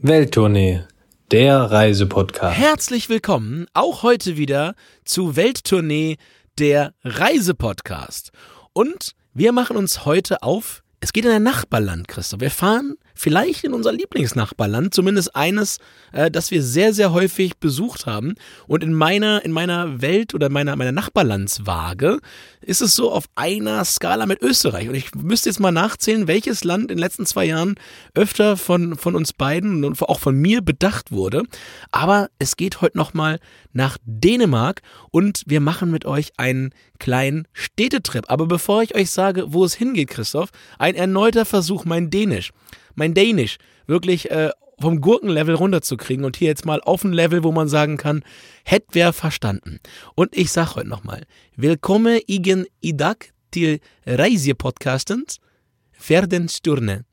Welttournee, der Reisepodcast. Herzlich willkommen auch heute wieder zu Welttournee, der Reisepodcast. Und wir machen uns heute auf, es geht in ein Nachbarland, Christoph. Wir fahren vielleicht in unser Lieblingsnachbarland, zumindest eines, äh, das wir sehr, sehr häufig besucht haben. Und in meiner, in meiner Welt oder meiner, meiner Nachbarlandswaage ist es so auf einer Skala mit Österreich. Und ich müsste jetzt mal nachzählen, welches Land in den letzten zwei Jahren öfter von, von uns beiden und auch von mir bedacht wurde. Aber es geht heute nochmal nach Dänemark und wir machen mit euch einen kleinen Städtetrip. Aber bevor ich euch sage, wo es hingeht, Christoph, ein erneuter Versuch, mein Dänisch mein Dänisch wirklich äh, vom Gurkenlevel runterzukriegen und hier jetzt mal auf ein Level, wo man sagen kann, hätt wer verstanden. Und ich sag heute nochmal, willkommen igen idag til Reisepodcastens Verden Sturne.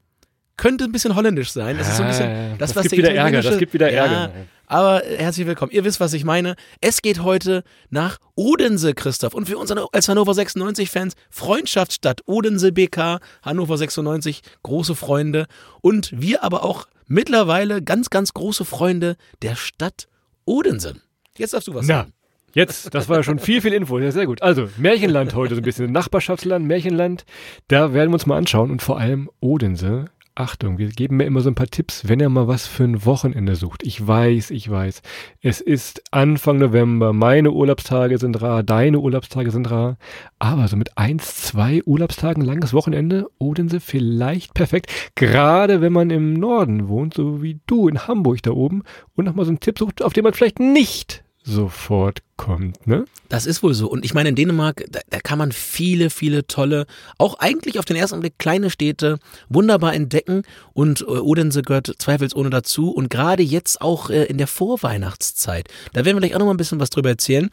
Könnte ein bisschen holländisch sein. Das ist so ein bisschen das, das was gibt wieder Ärger. Das gibt wieder Ärger. Ja, aber herzlich willkommen. Ihr wisst, was ich meine. Es geht heute nach Odense, Christoph. Und für uns als Hannover 96-Fans, Freundschaftsstadt Odense BK, Hannover 96, große Freunde. Und wir aber auch mittlerweile ganz, ganz große Freunde der Stadt Odense. Jetzt darfst du was Na. sagen. Jetzt, das war schon viel, viel Info. Ja, sehr gut. Also, Märchenland heute so ein bisschen. Nachbarschaftsland, Märchenland. Da werden wir uns mal anschauen. Und vor allem Odense Achtung, wir geben mir immer so ein paar Tipps, wenn ihr mal was für ein Wochenende sucht. Ich weiß, ich weiß. Es ist Anfang November, meine Urlaubstage sind rar, deine Urlaubstage sind rar. Aber so mit eins, zwei Urlaubstagen langes Wochenende, Odense vielleicht perfekt. Gerade wenn man im Norden wohnt, so wie du in Hamburg da oben und nochmal so einen Tipp sucht, auf den man vielleicht nicht sofort kommt, ne? Das ist wohl so. Und ich meine, in Dänemark, da, da, kann man viele, viele tolle, auch eigentlich auf den ersten Blick kleine Städte wunderbar entdecken. Und äh, Odense gehört zweifelsohne dazu. Und gerade jetzt auch äh, in der Vorweihnachtszeit. Da werden wir gleich auch noch mal ein bisschen was drüber erzählen.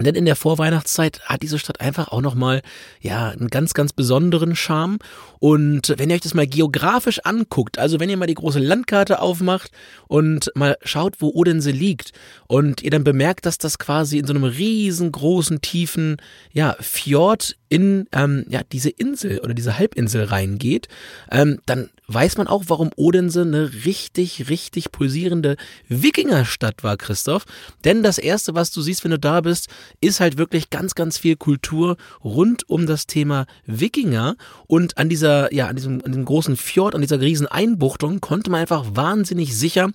Denn in der Vorweihnachtszeit hat diese Stadt einfach auch nochmal, ja, einen ganz, ganz besonderen Charme. Und wenn ihr euch das mal geografisch anguckt, also wenn ihr mal die große Landkarte aufmacht und mal schaut, wo Odense liegt und ihr dann bemerkt, dass das quasi in so einem riesengroßen, tiefen, ja, Fjord in, ähm, ja, diese Insel oder diese Halbinsel reingeht, ähm, dann weiß man auch, warum Odense eine richtig, richtig pulsierende Wikingerstadt war, Christoph. Denn das erste, was du siehst, wenn du da bist, ist halt wirklich ganz, ganz viel Kultur rund um das Thema Wikinger. Und an dieser, ja, an diesem, an diesem großen Fjord, an dieser riesen Einbuchtung konnte man einfach wahnsinnig sicher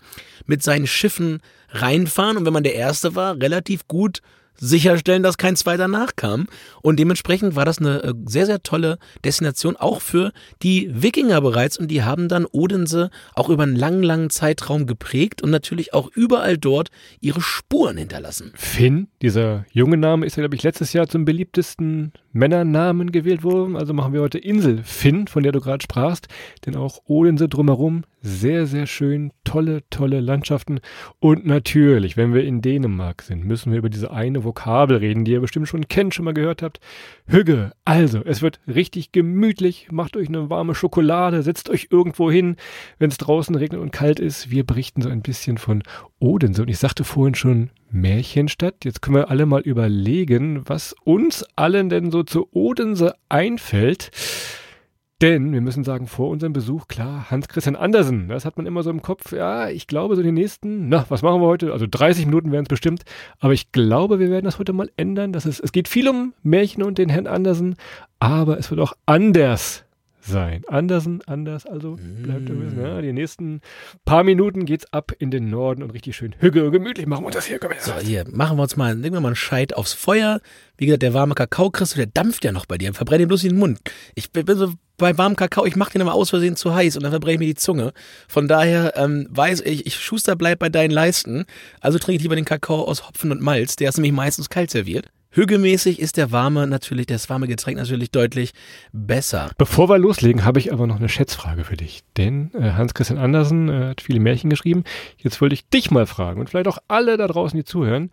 mit seinen Schiffen reinfahren. Und wenn man der Erste war, relativ gut sicherstellen, dass kein zweiter nachkam. Und dementsprechend war das eine äh, sehr, sehr tolle Destination auch für die Wikinger bereits. Und die haben dann Odense auch über einen langen, langen Zeitraum geprägt und natürlich auch überall dort ihre Spuren hinterlassen. Finn, dieser junge Name, ist ja, glaube ich, letztes Jahr zum beliebtesten Männernamen gewählt worden. Also machen wir heute Insel Finn, von der du gerade sprachst. Denn auch Odense drumherum sehr, sehr schön, tolle, tolle Landschaften. Und natürlich, wenn wir in Dänemark sind, müssen wir über diese eine Vokabel reden, die ihr bestimmt schon kennt, schon mal gehört habt. Hügge. Also, es wird richtig gemütlich. Macht euch eine warme Schokolade, setzt euch irgendwo hin, wenn es draußen regnet und kalt ist. Wir berichten so ein bisschen von Odense. Und ich sagte vorhin schon Märchenstadt. Jetzt können wir alle mal überlegen, was uns allen denn so zu Odense einfällt. Denn wir müssen sagen, vor unserem Besuch, klar, Hans-Christian Andersen, das hat man immer so im Kopf, ja, ich glaube, so die nächsten, na, was machen wir heute? Also 30 Minuten wären es bestimmt, aber ich glaube, wir werden das heute mal ändern. Das ist, es geht viel um Märchen und den Herrn Andersen, aber es wird auch anders sein. Andersen, anders, also bleibt mm. ja, die nächsten paar Minuten geht's ab in den Norden und richtig schön hügge gemütlich machen wir das hier. Komm. So, hier, machen wir uns mal, legen wir mal einen Scheit aufs Feuer. Wie gesagt, der warme Kakao kriegst du, der dampft ja noch bei dir. Verbrenn ihn bloß in den Mund. Ich bin so bei warmem Kakao, ich mach den immer aus Versehen zu heiß und dann verbrenne ich mir die Zunge. Von daher ähm, weiß ich, ich Schuster bleibt bei deinen Leisten. Also trinke ich lieber den Kakao aus Hopfen und Malz. Der ist nämlich meistens kalt serviert. Hügelmäßig ist der warme natürlich, das warme Getränk natürlich deutlich besser. Bevor wir loslegen, habe ich aber noch eine Schätzfrage für dich. Denn äh, Hans-Christian Andersen äh, hat viele Märchen geschrieben. Jetzt wollte ich dich mal fragen und vielleicht auch alle da draußen, die zuhören.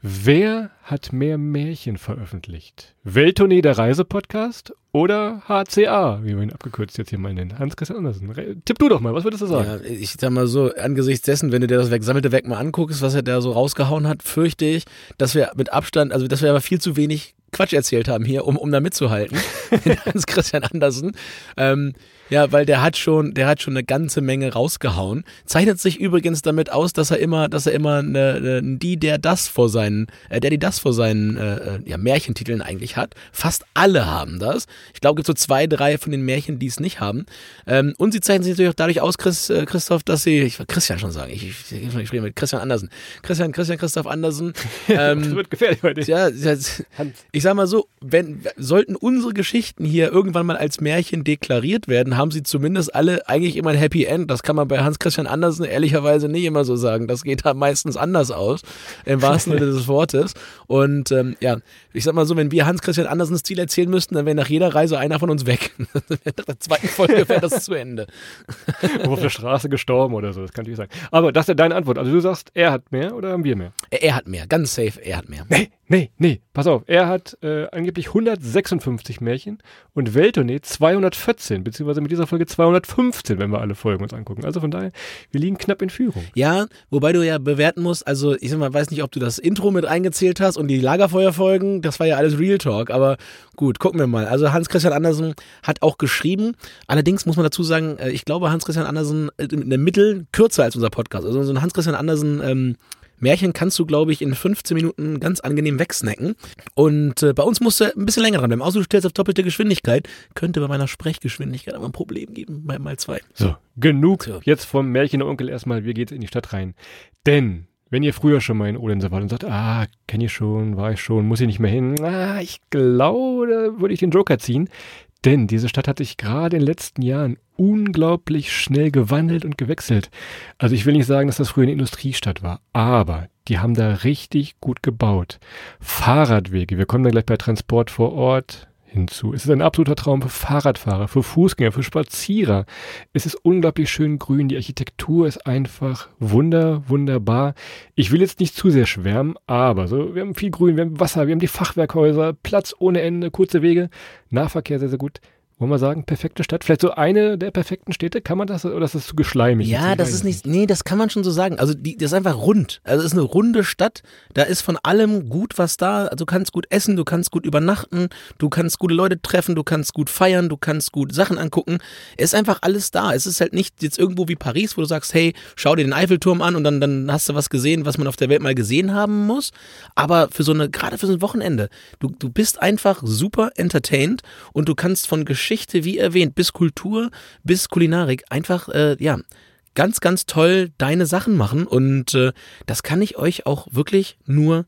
Wer hat mehr Märchen veröffentlicht? Welttournee der Reisepodcast oder HCA, wie wir ihn abgekürzt jetzt hier mal nennen. Hans-Christian Andersen. Tipp du doch mal, was würdest du sagen? Ja, ich sag mal so, angesichts dessen, wenn du dir das gesammelte Werk mal anguckst, was er da so rausgehauen hat, fürchte ich, dass wir mit Abstand, also dass wir aber viel zu wenig Quatsch erzählt haben hier, um, um da mitzuhalten. Hans Christian Andersen. Ähm, ja, weil der hat schon, der hat schon eine ganze Menge rausgehauen. Zeichnet sich übrigens damit aus, dass er immer, dass er immer eine, eine, die, der das vor seinen, äh, der die das vor seinen äh, äh, ja, Märchentiteln eigentlich hat. Fast alle haben das. Ich glaube, es gibt so zwei, drei von den Märchen, die es nicht haben. Ähm, und sie zeichnen sich natürlich auch dadurch aus, Chris, äh, Christoph, dass sie, ich will Christian schon sagen, ich, ich, ich, ich rede mit Christian Andersen. Christian, Christian, Christoph Andersen. das Ähm, wird gefährlich heute. ja, ich sag mal so, wenn sollten unsere Geschichten hier irgendwann mal als Märchen deklariert werden, haben sie zumindest alle eigentlich immer ein Happy End. Das kann man bei Hans Christian Andersen ehrlicherweise nicht immer so sagen. Das geht da meistens anders aus, im wahrsten Sinne des Wortes. Und ähm, ja, ich sag mal so, wenn wir Hans Christian Andersens Ziel erzählen müssten, dann wäre nach jeder Reise einer von uns weg. nach der zweiten Folge wäre das zu Ende. auf der Straße gestorben oder so, das kann natürlich sein. Aber das ist ja deine Antwort. Also du sagst, er hat mehr oder haben wir mehr? Er, er hat mehr, ganz safe, er hat mehr. Nee, nee, nee, pass auf. Er hat äh, angeblich 156 Märchen und Welttournee 214, beziehungsweise mit dieser Folge 215, wenn wir alle Folgen uns angucken. Also von daher, wir liegen knapp in Führung. Ja, wobei du ja bewerten musst, also ich mal, weiß nicht, ob du das Intro mit eingezählt hast und die Lagerfeuerfolgen, das war ja alles Real Talk, aber gut, gucken wir mal. Also Hans-Christian Andersen hat auch geschrieben, allerdings muss man dazu sagen, äh, ich glaube, Hans-Christian Andersen äh, in der Mittel kürzer als unser Podcast. Also so ein Hans-Christian Andersen ähm, Märchen kannst du, glaube ich, in 15 Minuten ganz angenehm wegsnacken. Und äh, bei uns musst du ein bisschen länger dran bleiben. Außer du stellst auf doppelte Geschwindigkeit. Könnte bei meiner Sprechgeschwindigkeit aber ein Problem geben, bei mal zwei. So, genug So. jetzt vom Märchenonkel erstmal, wir geht's in die Stadt rein. Denn, wenn ihr früher schon mal in Odense wart und sagt, ah, kenne ich schon, war ich schon, muss ich nicht mehr hin, ah, ich glaube, da würde ich den Joker ziehen. Denn diese Stadt hat sich gerade in den letzten Jahren unglaublich schnell gewandelt und gewechselt. Also ich will nicht sagen, dass das früher eine Industriestadt war, aber die haben da richtig gut gebaut. Fahrradwege, wir kommen da gleich bei Transport vor Ort hinzu. Es ist ein absoluter Traum für Fahrradfahrer, für Fußgänger, für Spazierer. Es ist unglaublich schön grün, die Architektur ist einfach wunder, wunderbar. Ich will jetzt nicht zu sehr schwärmen, aber so, wir haben viel Grün, wir haben Wasser, wir haben die Fachwerkhäuser, Platz ohne Ende, kurze Wege, Nahverkehr sehr, sehr gut. Wollen wir sagen, perfekte Stadt? Vielleicht so eine der perfekten Städte? Kann man das oder ist das zu geschleimig? Ja, das ist nicht, nee, das kann man schon so sagen. Also die, das ist einfach rund. Also es ist eine runde Stadt. Da ist von allem gut was da. Also du kannst gut essen, du kannst gut übernachten, du kannst gute Leute treffen, du kannst gut feiern, du kannst gut Sachen angucken. Es ist einfach alles da. Es ist halt nicht jetzt irgendwo wie Paris, wo du sagst, hey, schau dir den Eiffelturm an und dann, dann hast du was gesehen, was man auf der Welt mal gesehen haben muss. Aber für so eine, gerade für so ein Wochenende, du, du bist einfach super entertained und du kannst von Geschichte, wie erwähnt, bis Kultur, bis Kulinarik einfach, äh, ja, ganz, ganz toll deine Sachen machen und äh, das kann ich euch auch wirklich nur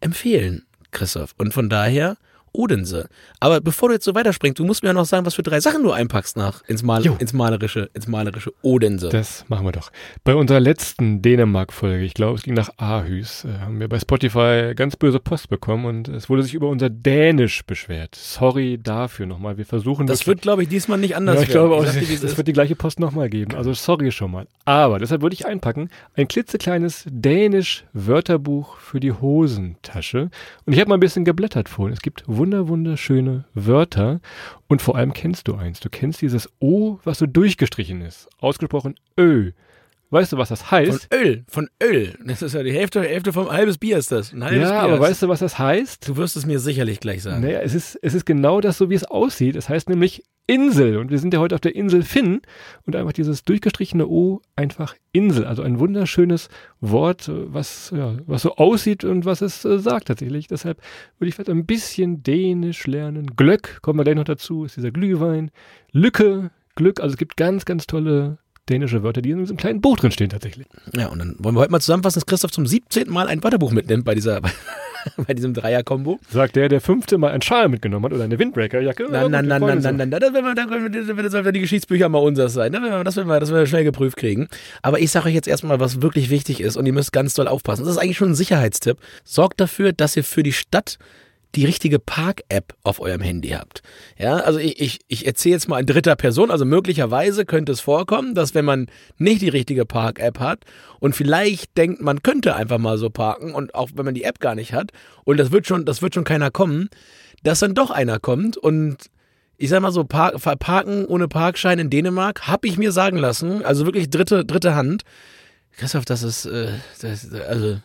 empfehlen, Christoph. Und von daher Odense. Aber bevor du jetzt so weiterspringst, du musst mir ja noch sagen, was für drei Sachen du einpackst nach ins, Mal Jo. ins malerische, ins malerische Odense. Das machen wir doch. Bei unserer letzten Dänemark-Folge, ich glaube, es ging nach Aarhus, äh, haben wir bei Spotify ganz böse Post bekommen und es wurde sich über unser Dänisch beschwert. Sorry dafür nochmal. Wir versuchen das wird, glaube ich, diesmal nicht anders ja, ich werden. glaube auch, es wird die gleiche Post nochmal geben. Also sorry schon mal. Aber deshalb würde ich einpacken, ein klitzekleines Dänisch-Wörterbuch für die Hosentasche. Und ich habe mal ein bisschen geblättert vorhin. Es gibt wunder, wunderschöne Wörter. Und vor allem kennst du eins. Du kennst dieses O, was so durchgestrichen ist. Ausgesprochen Ö. Weißt du, was das Von heißt? Öl, von Öl. Das ist ja die Hälfte, Hälfte vom halbes Bier ist das. Ein halbes Ja, Bier. aber weißt du, was das heißt? du wirst es mir sicherlich gleich sagen. Naja, es ist, es ist genau das so, wie es aussieht. Es heißt nämlich Insel. Und wir sind ja heute auf der Insel Finn. Und einfach dieses durchgestrichene O, einfach Insel. Also ein wunderschönes Wort, was, ja, was so aussieht und was es äh, sagt tatsächlich. Deshalb würde ich vielleicht ein bisschen Dänisch lernen. Glöck, kommen wir gleich noch dazu, ist dieser Glühwein. Lücke, Glück. Also es gibt ganz, ganz tolle dänische Wörter, die in diesem kleinen Buch drin stehen tatsächlich. Ja, und dann wollen wir heute mal zusammenfassen, dass Christoph zum 17. Mal ein Wörterbuch mitnimmt bei dieser, bei diesem Dreier-Kombo. Sagt der, der fünfte Mal einen Schal mitgenommen hat oder eine Windbreakerjacke. Ja, Nein, nein, nein, nein, auch. nein, nein, das wir die Geschichtsbücher mal unseres sein. Das werden wir, das werden wir, das werden wir schnell geprüft kriegen. Aber ich sage euch jetzt erstmal, was wirklich wichtig ist und ihr müsst ganz doll aufpassen. Das ist eigentlich schon ein Sicherheitstipp. Sorgt dafür, dass ihr für die Stadt die richtige Park-App auf eurem Handy habt. Ja, also ich, ich, ich erzähle jetzt mal in dritter Person, also möglicherweise könnte es vorkommen, dass wenn man nicht die richtige Park-App hat und vielleicht denkt, man könnte einfach mal so parken und auch wenn man die App gar nicht hat und das wird schon, das wird schon keiner kommen, dass dann doch einer kommt und ich sag mal so, Park, Parken ohne Parkschein in Dänemark, habe ich mir sagen lassen, also wirklich dritte, dritte Hand. Christoph, das ist, äh, das, also,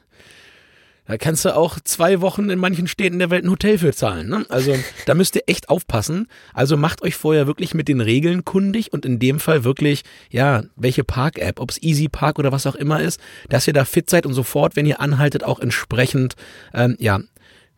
da kannst du auch zwei Wochen in manchen Städten der Welt ein Hotel für zahlen. Ne? Also da müsst ihr echt aufpassen. Also macht euch vorher wirklich mit den Regeln kundig und in dem Fall wirklich, ja, welche Park-App, ob es Easy Park oder was auch immer ist, dass ihr da fit seid und sofort, wenn ihr anhaltet, auch entsprechend, ähm, ja,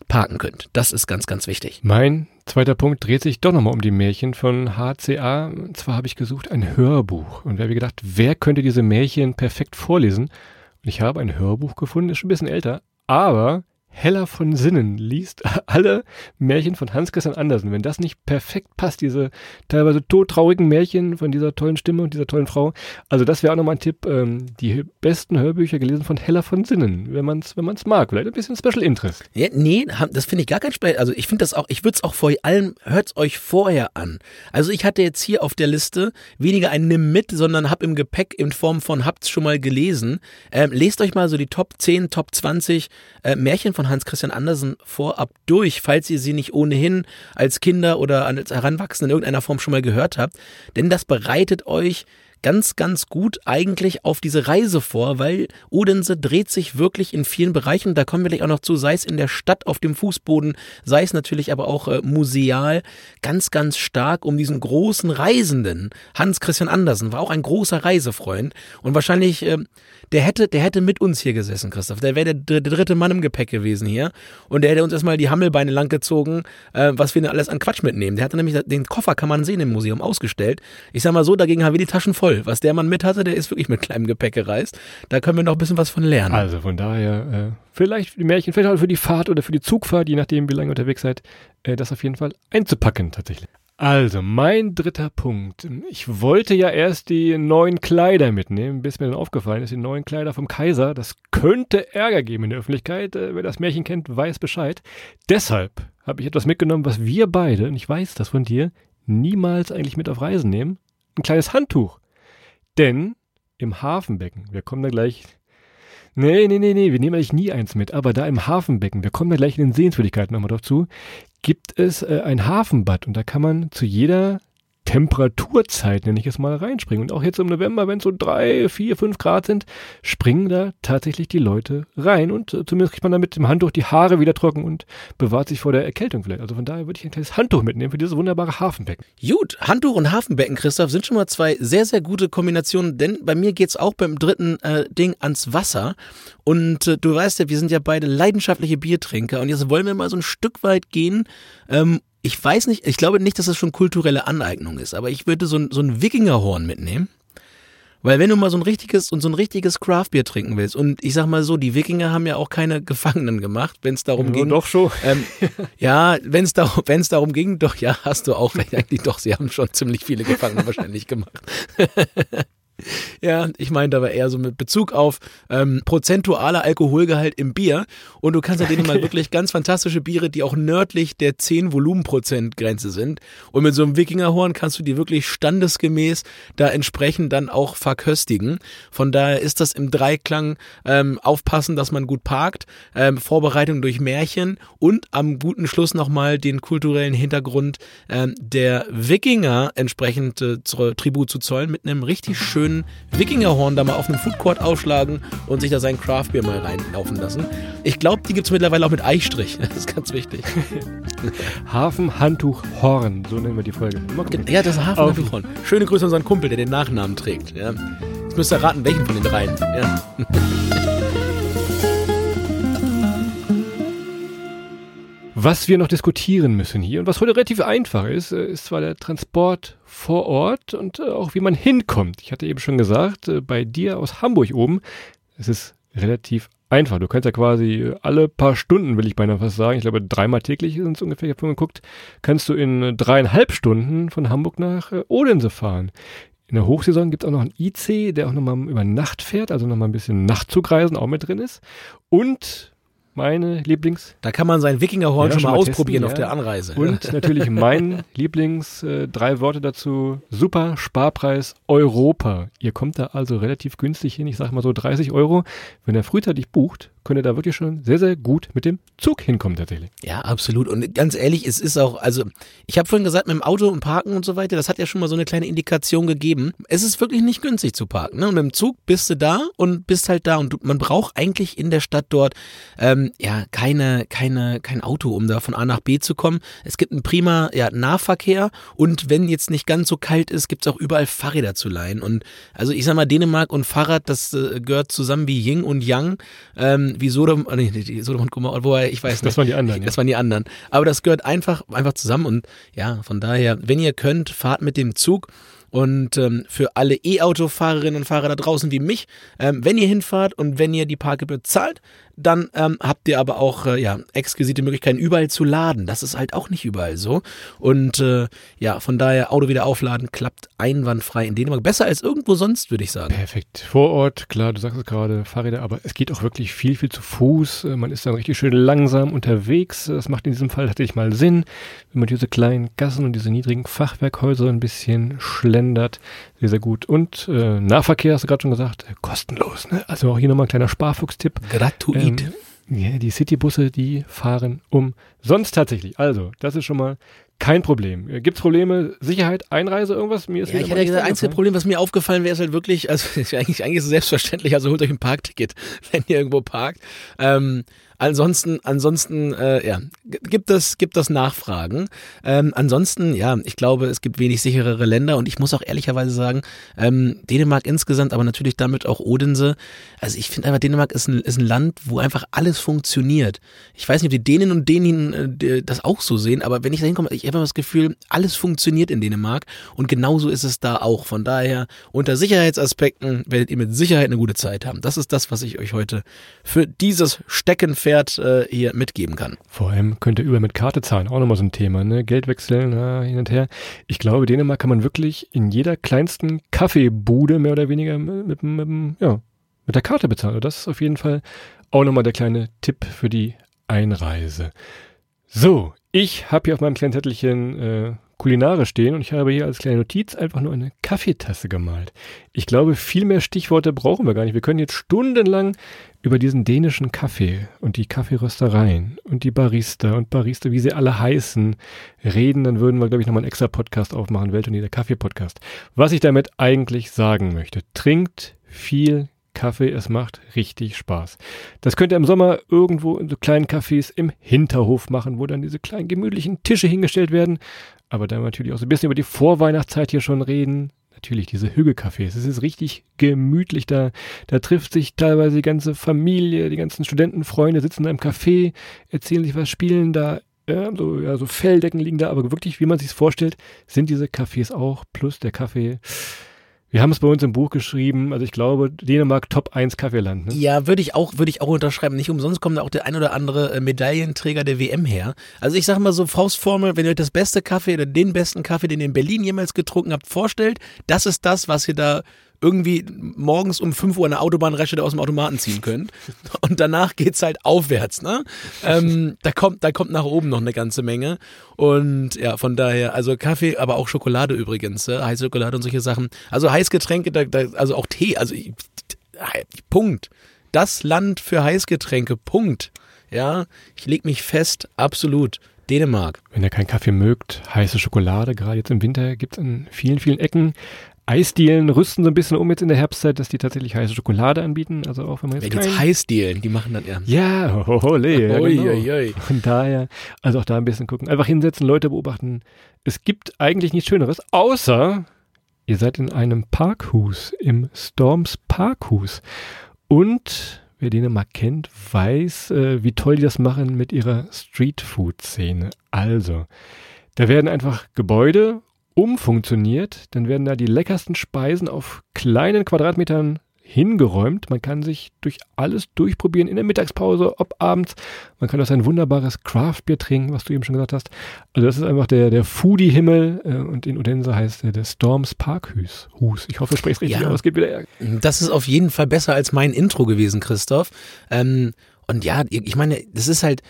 parken könnt. Das ist ganz, ganz wichtig. Mein zweiter Punkt dreht sich doch nochmal um die Märchen von HCA. Und zwar habe ich gesucht ein Hörbuch und habe gedacht, wer könnte diese Märchen perfekt vorlesen? Und ich habe ein Hörbuch gefunden, ist schon ein bisschen älter, aber Heller von Sinnen liest alle Märchen von Hans-Christian Andersen. Wenn das nicht perfekt passt, diese teilweise todtraurigen Märchen von dieser tollen Stimme und dieser tollen Frau. Also das wäre auch nochmal ein Tipp. Ähm, die besten Hörbücher gelesen von Heller von Sinnen, wenn man es wenn man's mag. Vielleicht ein bisschen Special Interest. Ja, nee, das finde ich gar kein Special. Also ich finde das auch, ich würde es auch vor allem, hört es euch vorher an. Also ich hatte jetzt hier auf der Liste weniger ein Nimm mit, sondern hab im Gepäck in Form von habt's schon mal gelesen. Ähm, lest euch mal so die Top 10, Top 20 äh, Märchen von Hans Christian Andersen vorab durch, falls ihr sie nicht ohnehin als Kinder oder als Heranwachsende in irgendeiner Form schon mal gehört habt. Denn das bereitet euch ganz, ganz gut eigentlich auf diese Reise vor, weil Odense dreht sich wirklich in vielen Bereichen, da kommen wir gleich auch noch zu, sei es in der Stadt auf dem Fußboden, sei es natürlich aber auch äh, museal, ganz, ganz stark um diesen großen Reisenden. Hans Christian Andersen war auch ein großer Reisefreund und wahrscheinlich, äh, der hätte, der hätte mit uns hier gesessen, Christoph. Der wäre der, der, dritte Mann im Gepäck gewesen hier und der hätte uns erstmal die Hammelbeine langgezogen, äh, was wir denn alles an Quatsch mitnehmen. Der hatte nämlich den Koffer, kann man sehen im Museum, ausgestellt. Ich sag mal so, dagegen haben wir die Taschen voll voll. Was der Mann mit hatte, der ist wirklich mit kleinem Gepäck gereist. Da können wir noch ein bisschen was von lernen. Also von daher, äh, vielleicht für die Märchen, vielleicht auch für die Fahrt oder für die Zugfahrt, je nachdem, wie lange unterwegs seid, äh, das auf jeden Fall einzupacken tatsächlich. Also, mein dritter Punkt. Ich wollte ja erst die neuen Kleider mitnehmen, bis mir dann aufgefallen ist, die neuen Kleider vom Kaiser. Das könnte Ärger geben in der Öffentlichkeit. Äh, wer das Märchen kennt, weiß Bescheid. Deshalb habe ich etwas mitgenommen, was wir beide, und ich weiß das von dir, niemals eigentlich mit auf Reisen nehmen. Ein kleines Handtuch. Denn im Hafenbecken, wir kommen da gleich. Nee, nee, nee, nee, wir nehmen eigentlich nie eins mit, aber da im Hafenbecken, wir kommen da gleich in den Sehenswürdigkeiten nochmal drauf zu, gibt es äh, ein Hafenbad und da kann man zu jeder Temperaturzeit, nenne ich es mal, reinspringen. Und auch jetzt im November, wenn es so drei, vier, fünf Grad sind, springen da tatsächlich die Leute rein und äh, zumindest kriegt man dann mit dem Handtuch die Haare wieder trocken und bewahrt sich vor der Erkältung vielleicht. Also von daher würde ich ein kleines Handtuch mitnehmen für dieses wunderbare Hafenbecken. Gut, Handtuch und Hafenbecken, Christoph, sind schon mal zwei sehr, sehr gute Kombinationen, denn bei mir geht's auch beim dritten äh, Ding ans Wasser. Und äh, du weißt ja, wir sind ja beide leidenschaftliche Biertrinker und jetzt wollen wir mal so ein Stück weit gehen ähm, ich weiß nicht, ich glaube nicht, dass das schon kulturelle Aneignung ist, aber ich würde so ein, so ein Wikingerhorn mitnehmen. Weil wenn du mal so ein richtiges und so ein richtiges Craftbier trinken willst, und ich sag mal so, die Wikinger haben ja auch keine Gefangenen gemacht, wenn es darum ja, ging. Doch schon. Ähm, ja, wenn es darum, wenn's darum ging, doch ja, hast du auch recht. Eigentlich doch, sie haben schon ziemlich viele Gefangene wahrscheinlich gemacht. Ja, ich meinte aber eher so mit Bezug auf ähm, prozentualer Alkoholgehalt im Bier. Und du kannst ja denen mal wirklich ganz fantastische Biere, die auch nördlich der 10 Volumenprozent Grenze sind. Und mit so einem Wikingerhorn kannst du die wirklich standesgemäß da entsprechend dann auch verköstigen. Von daher ist das im Dreiklang ähm, aufpassen, dass man gut parkt, ähm, Vorbereitung durch Märchen und am guten Schluss nochmal den kulturellen Hintergrund ähm, der Wikinger entsprechend äh, Tribut zu zollen mit einem richtig schönen schönen Wikingerhorn da mal auf einem Foodcourt aufschlagen und sich da sein Craftbier mal reinlaufen lassen. Ich glaube, die gibt es mittlerweile auch mit Eichstrich. Das ist ganz wichtig. Hafen, Handtuch, Horn. So nennen wir die Folge. Ja, das ist Hafen, Handtuch, Horn. Schöne Grüße an unseren Kumpel, der den Nachnamen trägt. Ja. Jetzt müsst ihr raten, welchen von den dreien. Ja. Was wir noch diskutieren müssen hier und was heute relativ einfach ist, äh, ist zwar der Transport vor Ort und äh, auch wie man hinkommt. Ich hatte eben schon gesagt, äh, bei dir aus Hamburg oben, es ist relativ einfach. Du kannst ja quasi alle paar Stunden, will ich beinahe fast sagen, ich glaube dreimal täglich sind es ungefähr, ich habe geguckt, kannst du in dreieinhalb Stunden von Hamburg nach Odense fahren. In der Hochsaison gibt es auch noch einen IC, der auch nochmal über Nacht fährt, also nochmal ein bisschen Nachtzugreisen auch mit drin ist. Und meine Lieblings. Da kann man sein Wikingerhorn ja, schon, mal ausprobieren testen, auf ja. der Anreise. Und natürlich mein Lieblings, äh, drei Worte dazu. Super Sparpreis Europa. Ihr kommt da also relativ günstig hin. Ich sag mal so 30 Euro. Wenn ihr frühzeitig bucht, könnt da wirklich schon sehr, sehr gut mit dem Zug hinkommen tatsächlich. Ja, absolut. Und ganz ehrlich, es ist auch, also ich habe vorhin gesagt, mit dem Auto und Parken und so weiter, das hat ja schon mal so eine kleine Indikation gegeben. Es ist wirklich nicht günstig zu parken. Ne? Und mit dem Zug bist du da und bist halt da. Und du, man braucht eigentlich in der Stadt dort ähm, ja keine, keine, kein Auto, um da von A nach B zu kommen. Es gibt einen prima ja, Nahverkehr und wenn jetzt nicht ganz so kalt ist, gibt es auch überall Fahrräder zu leihen. Und also ich sag mal, Dänemark und Fahrrad, das äh, gehört zusammen wie Yin und Yang, ähm, wie Sodom, oh nee, die Sodom und Gomorra, woher, ich weiß nicht. Das waren die anderen. Das waren die anderen. Aber das gehört einfach, einfach zusammen und ja, von daher, wenn ihr könnt, fahrt mit dem Zug. Und ähm, für alle E-Auto-Fahrerinnen und Fahrer da draußen wie mich, ähm, wenn ihr hinfahrt und wenn ihr die Parkgebühr zahlt, dann ähm, habt ihr aber auch äh, ja, exquisite Möglichkeiten, überall zu laden. Das ist halt auch nicht überall so. Und äh, ja, von daher Auto wieder aufladen, klappt einwandfrei in Dänemark. Besser als irgendwo sonst, würde ich sagen. Perfekt. Vor Ort, klar, du sagst es gerade, Fahrräder, aber es geht auch wirklich viel, viel zu Fuß. Äh, man ist dann richtig schön langsam unterwegs. Das macht in diesem Fall tatsächlich mal Sinn, wenn man diese kleinen Gassen und diese niedrigen Fachwerkhäuser ein bisschen schlendert. Sehr, sehr gut. Und äh, Nahverkehr, hast du gerade schon gesagt, äh, kostenlos. Ne? Also auch hier nochmal ein kleiner Sparfuchstipp. Gratuit. Ähm, ja, die Citybusse, die fahren umsonst tatsächlich. Also, das ist schon mal kein Problem. Äh, Gibt es Probleme? Sicherheit, Einreise, irgendwas? Mir ist ja, ich hätte ja gesagt, einzige Problem, was mir aufgefallen wäre, ist halt wirklich, also ist eigentlich, eigentlich ist es selbstverständlich, also holt euch ein Parkticket, wenn ihr irgendwo parkt. Ähm, Ansonsten, ansonsten, äh, ja, gibt es, gibt es Nachfragen. Ähm, ansonsten, ja, ich glaube, es gibt wenig sicherere Länder und ich muss auch ehrlicherweise sagen, ähm, Dänemark insgesamt, aber natürlich damit auch Odense. Also ich finde einfach, Dänemark ist ein, ist ein Land, wo einfach alles funktioniert. Ich weiß nicht, ob die Dänen und Dänen äh, das auch so sehen, aber wenn ich da hinkomme, ich habe das Gefühl, alles funktioniert in Dänemark und genauso ist es da auch. Von daher, unter Sicherheitsaspekten werdet ihr mit Sicherheit eine gute Zeit haben. Das ist das, was ich euch heute für dieses Steckenpferd Pferd äh, hier mitgeben kann. Vor allem könnt ihr über mit Karte zahlen, auch nochmal so ein Thema, ne? Geld wechseln, na, hin und her. Ich glaube, Dänemark kann man wirklich in jeder kleinsten Kaffeebude mehr oder weniger mit, mit, mit, ja, mit der Karte bezahlen. Das ist auf jeden Fall auch nochmal der kleine Tipp für die Einreise. So, ich habe hier auf meinem kleinen Zettelchen äh, Kulinare stehen und ich habe hier als kleine Notiz einfach nur eine Kaffeetasse gemalt. Ich glaube, viel mehr Stichworte brauchen wir gar nicht. Wir können jetzt stundenlang über diesen dänischen Kaffee und die Kaffeeröstereien und die Barista und Barista, wie sie alle heißen, reden. Dann würden wir, glaube ich, nochmal einen extra Podcast aufmachen, Welt und der Kaffee-Podcast. Was ich damit eigentlich sagen möchte, trinkt viel Kaffee, es macht richtig Spaß. Das könnt ihr im Sommer irgendwo in so kleinen Cafés im Hinterhof machen, wo dann diese kleinen gemütlichen Tische hingestellt werden aber dann natürlich auch so ein bisschen über die Vorweihnachtszeit hier schon reden. Natürlich diese Hügelcafés. Es ist richtig gemütlich da. Da trifft sich teilweise die ganze Familie, die ganzen Studentenfreunde sitzen da im Café, erzählen sich was, spielen da. Ja, so, ja, so Felldecken liegen da, aber wirklich, wie man sich vorstellt, sind diese Cafés auch, plus der Kaffee wir haben es bei uns im Buch geschrieben, also ich glaube, Dänemark Top 1 Kaffeeland. Ne? Ja, würde ich auch, würde ich auch unterschreiben. Nicht umsonst kommt da auch der ein oder andere äh, Medaillenträger der WM her. Also ich sage mal so Faustformel, wenn ihr euch das beste Kaffee oder den besten Kaffee, den ihr in Berlin jemals getrunken habt, vorstellt, das ist das, was ihr da irgendwie morgens um 5 Uhr eine Autobahnresche aus dem Automaten ziehen könnt. Und danach geht's halt aufwärts, ne? Ähm, da kommt, da kommt nach oben noch eine ganze Menge. Und ja, von daher, also Kaffee, aber auch Schokolade übrigens, äh, heiße Schokolade und solche Sachen. Also Heißgetränke, da, da, also auch Tee, also Punkt. Das Land für Heißgetränke, Punkt. Ja, ich leg mich fest, absolut. Dänemark. Wenn ihr keinen Kaffee mögt, heiße Schokolade, gerade jetzt im Winter gibt es in vielen, vielen Ecken Eisdielen rüsten so ein bisschen um jetzt in der Herbstzeit, dass die tatsächlich heiße Schokolade anbieten. Also auch wenn man jetzt. Wenn jetzt Heißdielen, die machen dann ja. Ja, hohole, ja genau. Von daher, also auch da ein bisschen gucken. Einfach hinsetzen, Leute beobachten. Es gibt eigentlich nichts Schöneres, außer ihr seid in einem Parkhus, im Storms Parkhus. Und wer Dänemark kennt, weiß, äh, wie toll die das machen mit ihrer Streetfood-Szene. Also, da werden einfach Gebäude umfunktioniert, dann werden da die leckersten Speisen auf kleinen Quadratmetern hingeräumt. Man kann sich durch alles durchprobieren in der Mittagspause, ob abends. Man kann auch ein wunderbares Craftbier trinken, was du eben schon gesagt hast. Also das ist einfach der, der Foodie-Himmel äh, und in Odense heißt der, der Storms Parkhus. Hus. Ich hoffe, ich spreche es richtig ja, aus. Geht wieder. Das ist auf jeden Fall besser als mein Intro gewesen, Christoph. Ähm, und ja, ich meine, das ist halt,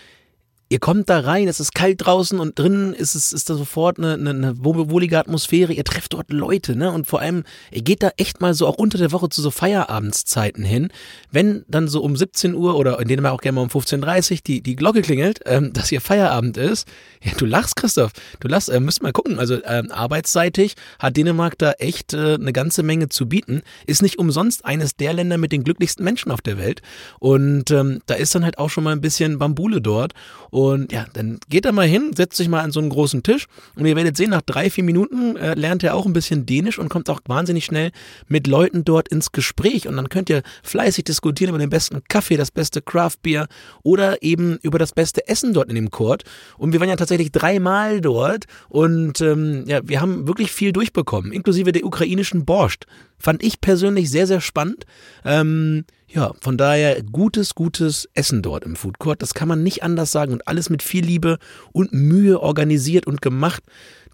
Ihr kommt da rein, es ist kalt draußen und drinnen ist es ist da sofort eine, eine, eine wohlige Atmosphäre. Ihr trefft dort Leute, ne? Und vor allem, ihr geht da echt mal so auch unter der Woche zu so Feierabendszeiten hin. Wenn dann so um 17 Uhr oder in Dänemark auch gerne mal um 15.30 Uhr die, die Glocke klingelt, ähm, dass hier Feierabend ist. Ja, du lachst, Christoph. Du lachst, äh, müsst mal gucken. Also ähm, arbeitsseitig hat Dänemark da echt äh, eine ganze Menge zu bieten. Ist nicht umsonst eines der Länder mit den glücklichsten Menschen auf der Welt. Und ähm, da ist dann halt auch schon mal ein bisschen Bambule dort. Und ja, dann geht er mal hin, setzt sich mal an so einen großen Tisch und ihr werdet sehen, nach drei, vier Minuten äh, lernt er auch ein bisschen Dänisch und kommt auch wahnsinnig schnell mit Leuten dort ins Gespräch. Und dann könnt ihr fleißig diskutieren über den besten Kaffee, das beste Craftbier oder eben über das beste Essen dort in dem Court. Und wir waren ja tatsächlich dreimal dort und ähm, ja, wir haben wirklich viel durchbekommen, inklusive der ukrainischen Borscht. Fand ich persönlich sehr, sehr spannend. Ähm, ja, von daher gutes, gutes Essen dort im Food Court. Das kann man nicht anders sagen und alles mit viel Liebe und Mühe organisiert und gemacht.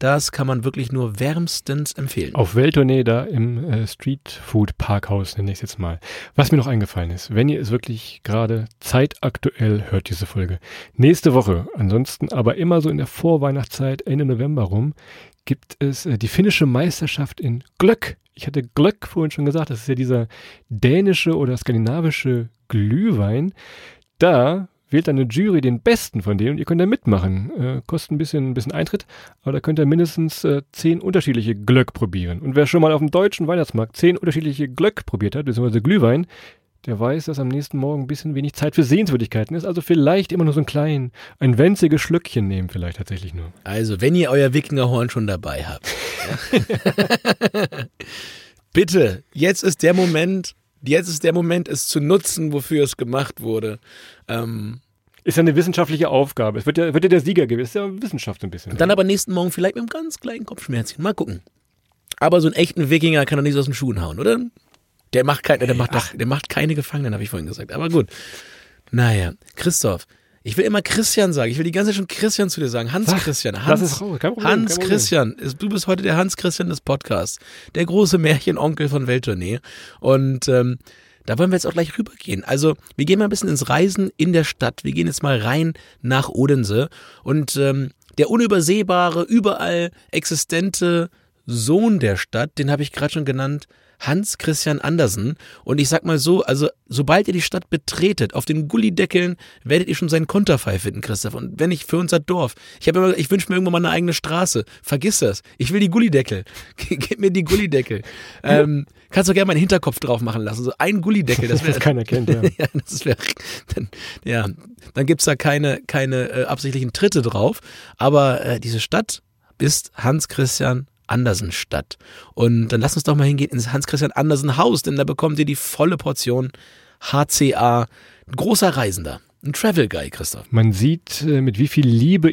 Das kann man wirklich nur wärmstens empfehlen. Auf Welttournee da im äh, Street Food Parkhaus nenne ich es jetzt mal. Was mir noch eingefallen ist, wenn ihr es wirklich gerade zeitaktuell hört, diese Folge. Nächste Woche, ansonsten aber immer so in der Vorweihnachtszeit, Ende November rum, gibt es äh, die finnische Meisterschaft in Glöck ich hatte Glöck vorhin schon gesagt, das ist ja dieser dänische oder skandinavische Glühwein. Da wählt eine Jury den besten von denen und ihr könnt da mitmachen. Äh, kostet ein bisschen, ein bisschen Eintritt, aber da könnt ihr mindestens äh, zehn unterschiedliche Glöck probieren. Und wer schon mal auf dem deutschen Weihnachtsmarkt zehn unterschiedliche Glöck probiert hat, beziehungsweise Glühwein, der weiß, dass am nächsten Morgen ein bisschen wenig Zeit für Sehenswürdigkeiten ist. Also vielleicht immer nur so ein klein, ein winziges Schlückchen nehmen, vielleicht tatsächlich nur. Also, wenn ihr euer Wikingerhorn schon dabei habt. Bitte, jetzt ist der Moment, jetzt ist der Moment, es zu nutzen, wofür es gemacht wurde. Ähm, ist ja eine wissenschaftliche Aufgabe. Es wird ja, wird ja der Sieger gewesen. Ist ja Wissenschaft ein bisschen. Dann aber nächsten Morgen vielleicht mit einem ganz kleinen Kopfschmerzchen. Mal gucken. Aber so einen echten Wikinger kann er nicht so aus den Schuhen hauen, oder? Der macht keine, der macht, ach, der macht keine Gefangenen, habe ich vorhin gesagt. Aber gut. Naja, Christoph. Ich will immer Christian sagen. Ich will die ganze Zeit schon Christian zu dir sagen. Hans Sag, Christian. Hans, ist Problem, Hans Christian. Du bist heute der Hans Christian des Podcasts. Der große Märchenonkel von Welttournee. Und ähm, da wollen wir jetzt auch gleich rübergehen. Also, wir gehen mal ein bisschen ins Reisen in der Stadt. Wir gehen jetzt mal rein nach Odense. Und ähm, der unübersehbare, überall existente Sohn der Stadt, den habe ich gerade schon genannt, Hans Christian Andersen. Und ich sag mal so, also sobald ihr die Stadt betretet, auf den Gullideckeln werdet ihr schon seinen Konterfei finden, Christoph. Und wenn nicht für unser Dorf. Ich habe immer, ich wünsche mir irgendwann mal eine eigene Straße. Vergiss das. Ich will die Gullideckel. Gib mir die Gullideckel. ähm, kannst du gerne meinen Hinterkopf drauf machen lassen. So ein Gullideckel. Das, wär, das keiner kennt, ja. ja, das wär, dann, ja, dann gibt's da keine, keine äh, absichtlichen Tritte drauf. Aber äh, diese Stadt ist Hans Christian Andersen statt. Und dann lass uns doch mal hingehen ins Hans-Christian Andersen Haus, denn da bekommt ihr die volle Portion HCA, großer Reisender. Ein Travel Guy, Christoph. Man sieht, äh, mit wie viel Liebe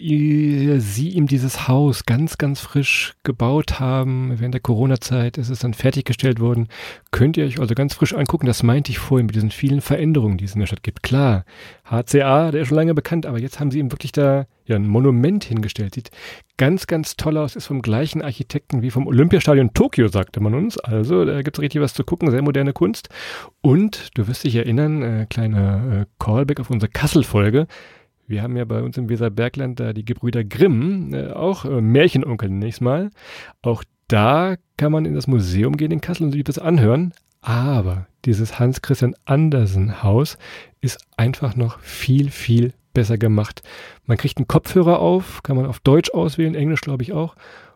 Sie ihm dieses Haus ganz, ganz frisch gebaut haben. Während der Corona-Zeit ist es dann fertiggestellt worden. Könnt ihr euch also ganz frisch angucken. Das meinte ich vorhin mit diesen vielen Veränderungen, die es in der Stadt gibt. Klar, HCA, der ist schon lange bekannt, aber jetzt haben sie ihm wirklich da ja ein Monument hingestellt. Sieht ganz, ganz toll aus, ist vom gleichen Architekten wie vom Olympiastadion Tokio, sagte man uns. Also da gibt es richtig was zu gucken, sehr moderne Kunst. Und du wirst dich erinnern, äh, kleiner äh, Callback auf unsere Kassel-Folge. Wir haben ja bei uns im Weserbergland da die Gebrüder Grimm, äh, auch äh, Märchenonkel nächstes Mal. Auch da kann man in das Museum gehen in Kassel und sich das anhören. Aber dieses Hans Christian Andersen Haus ist einfach noch viel, viel besser gemacht. Man kriegt einen Kopfhörer auf, kann man auf Deutsch auswählen, Englisch glaube ich auch.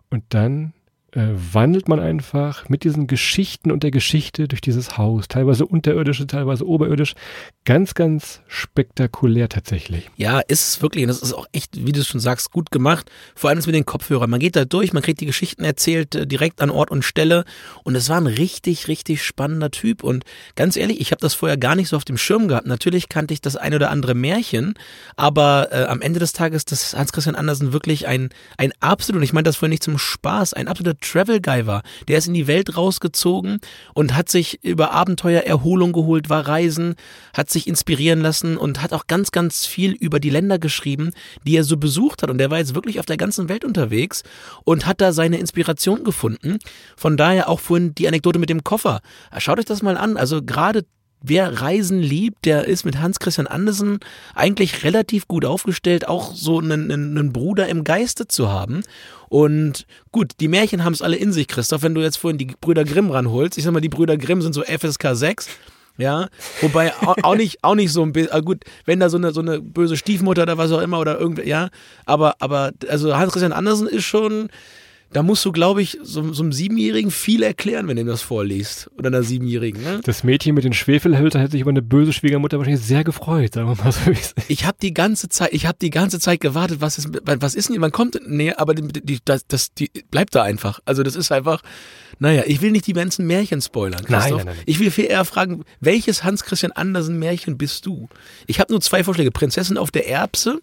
Und dann wandelt man einfach mit diesen Geschichten und der Geschichte durch dieses Haus. Teilweise unterirdisch, teilweise oberirdisch. Ganz, ganz spektakulär tatsächlich. Ja, ist es wirklich. Und das ist auch echt, wie du schon sagst, gut gemacht. Vor allem mit den Kopfhörern. Man geht da durch, man kriegt die Geschichten erzählt äh, direkt an Ort und Stelle. Und es war ein richtig, richtig spannender Typ. Und ganz ehrlich, ich habe das vorher gar nicht so auf dem Schirm gehabt. Natürlich kannte ich das ein oder andere Märchen, aber äh, am Ende des Tages ist Hans-Christian Andersen wirklich ein, ein absolut, und ich meine das vorher nicht zum Spaß, ein absoluter Travel Guy war. Der ist in die Welt rausgezogen und hat sich über Abenteuer Erholung geholt, war reisen, hat sich inspirieren lassen und hat auch ganz, ganz viel über die Länder geschrieben, die er so besucht hat. Und der war jetzt wirklich auf der ganzen Welt unterwegs und hat da seine Inspiration gefunden. Von daher auch vorhin die Anekdote mit dem Koffer. Schaut euch das mal an. Also gerade wer Reisen liebt, der ist mit Hans Christian Andersen eigentlich relativ gut aufgestellt, auch so einen, einen, Bruder im Geiste zu haben. Und gut, die Märchen haben es alle in sich, Christoph. Wenn du jetzt vorhin die Brüder Grimm ranholst, ich sag mal, die Brüder Grimm sind so FSK 6. Ja, wobei auch, nicht, auch nicht so ein bisschen, gut, wenn da so eine, so eine böse Stiefmutter oder was auch immer oder irgendwie, ja, aber, aber, also Hans Christian Andersen ist schon, da musst du, glaube ich, so, so einem Siebenjährigen viel erklären, wenn du ihm das vorliest. Oder einer Siebenjährigen. Ne? Das Mädchen mit den Schwefelhölzern hätte sich über eine böse Schwiegermutter wahrscheinlich sehr gefreut, sagen wir mal so. Ich habe die ganze Zeit, ich habe die ganze Zeit gewartet, was ist, was ist denn, man kommt näher, aber die, die, das, das, die bleibt da einfach. Also das ist einfach, naja, ich will nicht die ganzen Märchen spoilern, Christoph. Nein, nein, nein. Ich will viel eher fragen, welches Hans Christian Andersen Märchen bist du? Ich habe nur zwei Vorschläge. Prinzessin auf der Erbse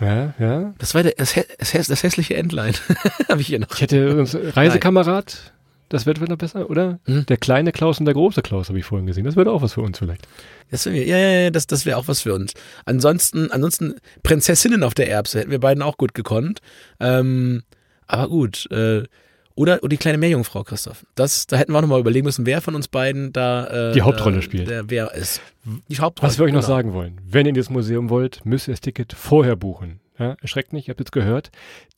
ja, ja. Das war der, das, das, das hässliche Endline. Habe ich hier noch. Ich hätte Reisekamerad. Das wird noch besser, oder? Hm? Der kleine Klaus und der große Klaus habe ich vorhin gesehen. Das wird auch was für uns vielleicht. Das wir, ja, ja, ja, das, das wäre auch was für uns. Ansonsten, ansonsten Prinzessinnen auf der Erbse hätten wir beiden auch gut gekonnt. Ähm, aber gut, äh, oder, oder die kleine Meerjungfrau, Christoph. Das, da hätten wir auch nochmal überlegen müssen, wer von uns beiden da äh, die Hauptrolle spielt. Der, wer ist. Die Hauptrolle. Was wir euch noch genau. sagen wollen. Wenn ihr in das Museum wollt, müsst ihr das Ticket vorher buchen. Ja, erschreckt nicht, ihr habt jetzt gehört.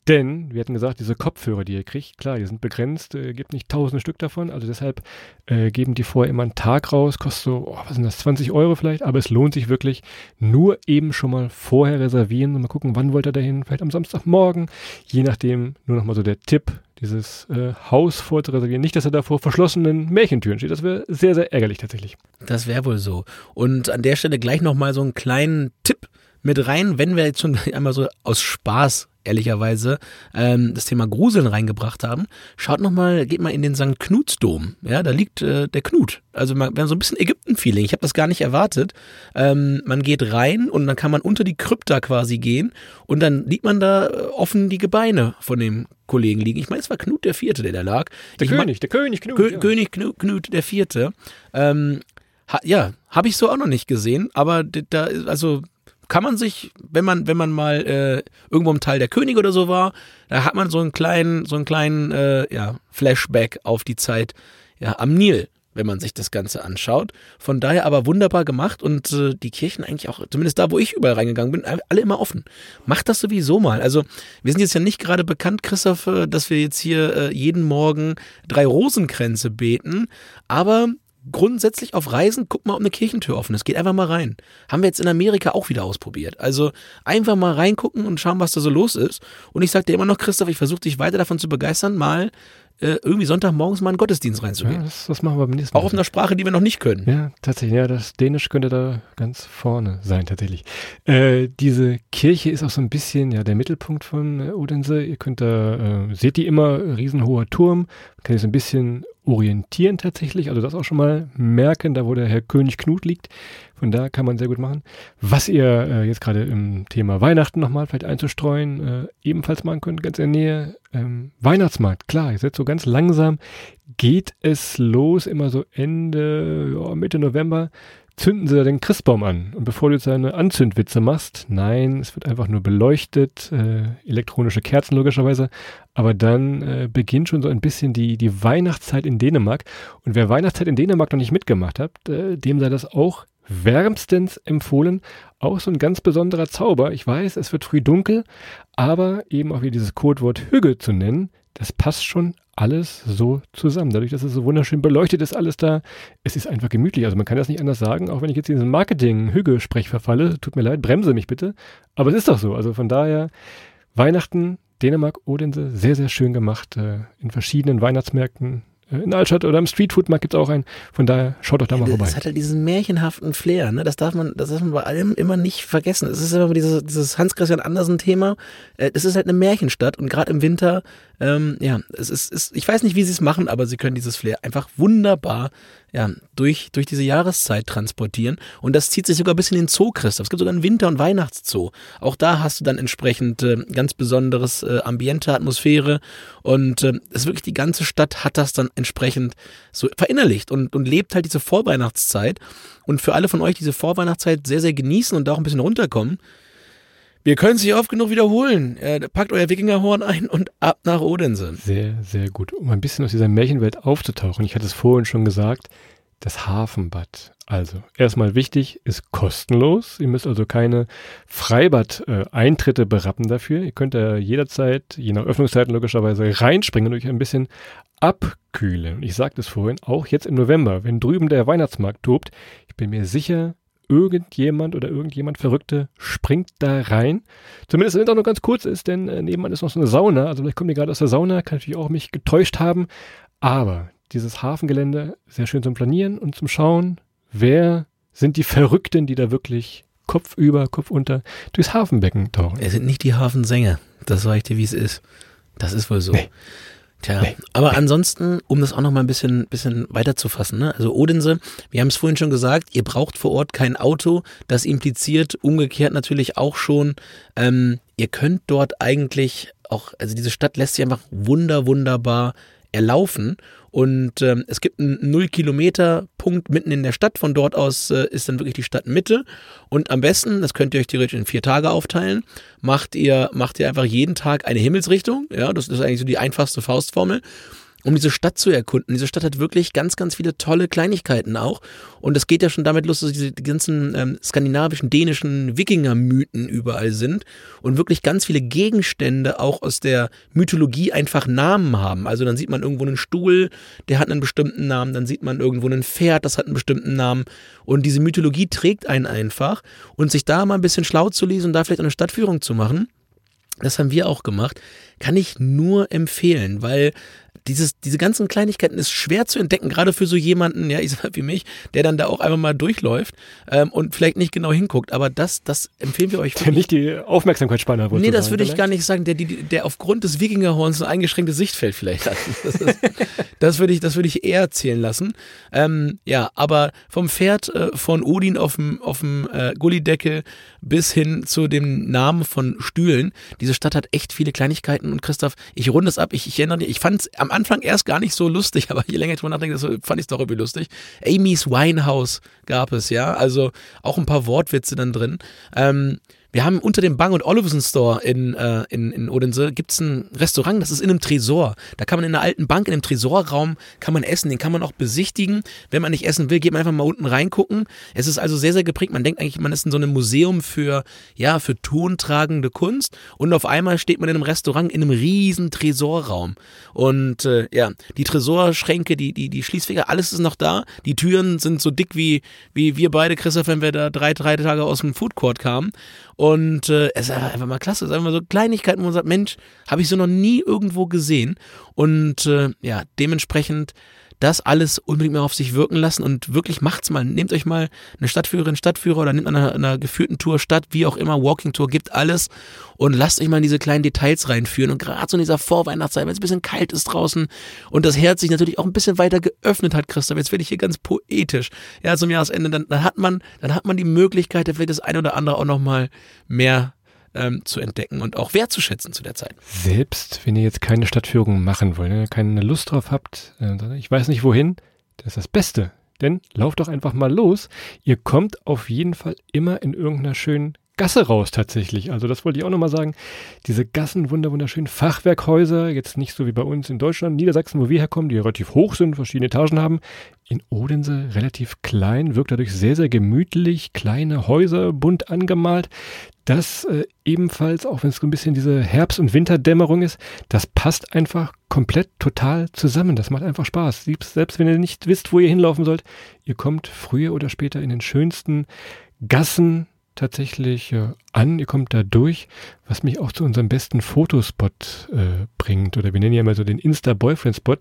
Denn, wir hatten gesagt, diese Kopfhörer, die ihr kriegt, klar, die sind begrenzt, äh, gibt nicht tausende Stück davon, also deshalb äh, geben die vorher immer einen Tag raus, kostet so, oh, was sind das, 20 Euro vielleicht, aber es lohnt sich wirklich, nur eben schon mal vorher reservieren und mal gucken, wann wollt ihr dahin, vielleicht am Samstagmorgen, je nachdem, nur nochmal so der Tipp, dieses äh, Haus vorzureservieren. Nicht, dass er da vor verschlossenen Märchentüren steht. Das wäre sehr, sehr ärgerlich tatsächlich. Das wäre wohl so. Und an der Stelle gleich nochmal so einen kleinen Tipp mit rein, wenn wir jetzt schon einmal so aus Spaß ehrlicherweise ähm, das Thema Gruseln reingebracht haben. Schaut nochmal, geht mal in den St. Knutsdom. Ja, da liegt äh, der Knut. Also man, wir haben so ein bisschen Ägypten-Feeling. Ich habe das gar nicht erwartet. Ähm, man geht rein und dann kann man unter die Krypta quasi gehen und dann liegt man da äh, offen die Gebeine von dem Kollegen liegen. Ich meine, es war Knut der Vierte, der da lag. Der ich König, der König Knut. Kö ja. König Knut, Knut der Vierte. Ähm, ha, ja, habe ich so auch noch nicht gesehen, aber da, also kann man sich, wenn man, wenn man mal äh, irgendwo im Teil der König oder so war, da hat man so einen kleinen, so einen kleinen äh, ja, Flashback auf die Zeit ja, am Nil wenn man sich das Ganze anschaut. Von daher aber wunderbar gemacht und äh, die Kirchen eigentlich auch, zumindest da, wo ich überall reingegangen bin, alle immer offen. Macht das sowieso mal. Also wir sind jetzt ja nicht gerade bekannt, Christoph, äh, dass wir jetzt hier äh, jeden Morgen drei Rosenkränze beten, aber grundsätzlich auf Reisen, guck mal, ob eine Kirchentür offen ist. Geht einfach mal rein. Haben wir jetzt in Amerika auch wieder ausprobiert. Also einfach mal reingucken und schauen, was da so los ist. Und ich sag dir immer noch, Christoph, ich versuche dich weiter davon zu begeistern, mal äh, irgendwie Sonntagmorgens mal in den Gottesdienst reinzugehen. Ja, das, das machen wir beim nächsten Mal. Auch auf einer Sprache, die wir noch nicht können. Ja, tatsächlich. Ja, das Dänisch könnte da ganz vorne sein, tatsächlich. Äh, diese Kirche ist auch so ein bisschen ja der Mittelpunkt von äh, Odense. Ihr könnt da, äh, seht die immer, riesenhoher Turm. Man kann sich so ein bisschen orientieren tatsächlich, also das auch schon mal merken, da wo der Herr König Knut liegt. Von da kann man sehr gut machen. Was ihr äh, jetzt gerade im Thema Weihnachten nochmal vielleicht einzustreuen, äh, ebenfalls machen könnt, ganz in der Nähe. Ähm, Weihnachtsmarkt, klar, seid so ganz langsam, geht es los, immer so Ende, ja, Mitte November zünden sie da den Christbaum an. Und bevor du jetzt deine Anzündwitze machst, nein, es wird einfach nur beleuchtet, äh, elektronische Kerzen logischerweise, aber dann äh, beginnt schon so ein bisschen die, die Weihnachtszeit in Dänemark. Und wer Weihnachtszeit in Dänemark noch nicht mitgemacht hat, äh, dem sei das auch wärmstens empfohlen. Auch so ein ganz besonderer Zauber. Ich weiß, es wird früh dunkel, aber eben auch wie dieses Codewort Hügge zu nennen, das passt schon alles so zusammen. Dadurch, dass es so wunderschön beleuchtet ist, alles da. Es ist einfach gemütlich. Also man kann das nicht anders sagen, auch wenn ich jetzt in diesen Marketing-Hüge-Sprech verfalle. Tut mir leid, bremse mich bitte. Aber es ist doch so. Also von daher, Weihnachten, Dänemark, Odense, sehr, sehr schön gemacht. Äh, in verschiedenen Weihnachtsmärkten äh, in Altstadt oder im Streetfood-Markt gibt es auch einen. Von daher schaut doch da mal vorbei. Das hat halt diesen märchenhaften Flair, ne? Das darf man, das darf man bei allem immer nicht vergessen. Es ist immer dieses, dieses Hans-Christian Andersen-Thema. Äh, es ist halt eine Märchenstadt und gerade im Winter, ähm, ja, es ist, ist, ich weiß nicht, wie sie es machen, aber sie können dieses Flair einfach wunderbar ja, durch, durch diese Jahreszeit transportieren. Und das zieht sich sogar bis in den Zoo, Christoph. Es gibt sogar einen Winter- und Weihnachtszoo. Auch da hast du dann entsprechend äh, ganz besonderes äh, Ambiente, Atmosphäre. Und äh, es wirklich die ganze Stadt hat das dann entsprechend so verinnerlicht und, und lebt halt diese Vorweihnachtszeit. Und für alle von euch diese Vorweihnachtszeit sehr, sehr genießen und da auch ein bisschen runterkommen. Wir können es nicht oft genug wiederholen. Äh, packt euer Wikingerhorn ein und ab nach Odense. Sehr, sehr gut. Um ein bisschen aus dieser Märchenwelt aufzutauchen, ich hatte es vorhin schon gesagt, das Hafenbad. Also, erstmal wichtig, ist kostenlos. Ihr müsst also keine Freibad-Eintritte berappen dafür. Ihr könnt da jederzeit, je nach Öffnungszeiten logischerweise, reinspringen und euch ein bisschen abkühlen. Und ich sagte es vorhin, auch jetzt im November, wenn drüben der Weihnachtsmarkt tobt, ich bin mir sicher, irgendjemand oder irgendjemand Verrückte springt da rein. Zumindest wenn es auch nur ganz kurz ist, denn äh, nebenan ist noch so eine Sauna. Also vielleicht kommen die gerade aus der Sauna, kann natürlich auch mich getäuscht haben. Aber dieses Hafengelände sehr schön zum Planieren und zum Schauen, wer sind die Verrückten, die da wirklich Kopf über, Kopf unter durchs Hafenbecken tauchen. Es sind nicht die Hafensänger. Das sage ich dir, wie es ist. Das ist wohl so. Nee. Tja, nee. aber ansonsten, um das auch noch mal ein bisschen, bisschen weiter zu fassen, ne? also Odense, wir haben es vorhin schon gesagt, ihr braucht vor Ort kein Auto. Das impliziert umgekehrt natürlich auch schon, ähm, ihr könnt dort eigentlich auch, also diese Stadt lässt sich einfach wunder, wunderbar erlaufen. Und ähm, es gibt einen Null-Kilometer-Punkt mitten in der Stadt. Von dort aus äh, ist dann wirklich die Stadtmitte. Und am besten, das könnt ihr euch theoretisch in vier Tage aufteilen, macht ihr, macht ihr einfach jeden Tag eine Himmelsrichtung. Ja, das ist eigentlich so die einfachste Faustformel um diese Stadt zu erkunden. Diese Stadt hat wirklich ganz, ganz viele tolle Kleinigkeiten auch. Und es geht ja schon damit los, dass diese die ganzen ähm, skandinavischen, dänischen Wikinger-Mythen überall sind und wirklich ganz viele Gegenstände auch aus der Mythologie einfach Namen haben. Also dann sieht man irgendwo einen Stuhl, der hat einen bestimmten Namen, dann sieht man irgendwo ein Pferd, das hat einen bestimmten Namen. Und diese Mythologie trägt einen einfach. Und sich da mal ein bisschen schlau zu lesen und da vielleicht eine Stadtführung zu machen, das haben wir auch gemacht, kann ich nur empfehlen, weil dieses, diese ganzen Kleinigkeiten ist schwer zu entdecken, gerade für so jemanden, ja, ich sag wie mich, der dann da auch einfach mal durchläuft ähm, und vielleicht nicht genau hinguckt. Aber das, das empfehlen wir euch. Der nicht die Aufmerksamkeitsspanne hat. Nee, das würde ich gar nicht sagen, der, die, der aufgrund des Wikingerhorns ein eingeschränktes Sichtfeld vielleicht hat. Das, ist, das würde ich, das würde ich eher zählen lassen. Ähm, ja, aber vom Pferd äh, von Odin auf dem, auf dem äh, Gullideckel bis hin zu dem Namen von Stühlen. Diese Stadt hat echt viele Kleinigkeiten und Christoph, ich runde es ab, ich, ich erinnere dich, ich fand es am Anfang erst gar nicht so lustig, aber je länger ich drüber nachdenke, fand ich es doch irgendwie lustig. Amy's Winehouse gab es, ja, also auch ein paar Wortwitze dann drin. Ähm, wir haben unter dem Bang Olufsen Store in, äh, in, in Odense gibt's ein Restaurant, das ist in einem Tresor. Da kann man in einer alten Bank, in einem Tresorraum, kann man essen. Den kann man auch besichtigen. Wenn man nicht essen will, geht man einfach mal unten reingucken. Es ist also sehr, sehr geprägt. Man denkt eigentlich, man ist in so einem Museum für, ja, für tontragende Kunst. Und auf einmal steht man in einem Restaurant in einem riesen Tresorraum. Und äh, ja, die Tresorschränke, die, die, die Schließfächer, alles ist noch da. Die Türen sind so dick wie, wie wir beide, Christoph, wenn wir da drei, drei Tage aus dem Foodcourt kamen. Und äh, es ist einfach mal klasse. Es ist einfach so Kleinigkeiten, wo man sagt, Mensch, habe ich so noch nie irgendwo gesehen. Und äh, ja, dementsprechend das alles unbedingt mal auf sich wirken lassen und wirklich macht's mal. Nehmt euch mal eine Stadtführerin, Stadtführer oder nehmt an einer, einer geführten Tour Stadt, wie auch immer, Walking Tour, gibt alles und lasst euch mal in diese kleinen Details reinführen und gerade so in dieser Vorweihnachtszeit, wenn es ein bisschen kalt ist draußen und das Herz sich natürlich auch ein bisschen weiter geöffnet hat, Christoph, jetzt werde ich hier ganz poetisch. Ja, zum Jahresende, dann, dann hat man, dann hat man die Möglichkeit, vielleicht das eine oder andere auch nochmal mehr ähm, zu entdecken und auch wertzuschätzen zu der Zeit. Selbst wenn ihr jetzt keine Stadtführung machen wollt, wenn ihr keine Lust drauf habt, äh, ich weiß nicht wohin, das ist das Beste. Denn lauft doch einfach mal los. Ihr kommt auf jeden Fall immer in irgendeiner schönen Gasse raus tatsächlich. Also das wollte ich auch nochmal sagen. Diese Gassen, wunder wunderschönen Fachwerkhäuser, jetzt nicht so wie bei uns in Deutschland, Niedersachsen, wo wir herkommen, die relativ hoch sind, verschiedene Etagen haben. In Odense relativ klein, wirkt dadurch sehr, sehr gemütlich, kleine Häuser, bunt angemalt. Das äh, ebenfalls, auch wenn es so ein bisschen diese Herbst- und Winterdämmerung ist, das passt einfach komplett total zusammen. Das macht einfach Spaß. Selbst wenn ihr nicht wisst, wo ihr hinlaufen sollt, ihr kommt früher oder später in den schönsten Gassen, tatsächlich äh, an, ihr kommt da durch, was mich auch zu unserem besten Fotospot äh, bringt. Oder wir nennen ja mal so den Insta-Boyfriend-Spot,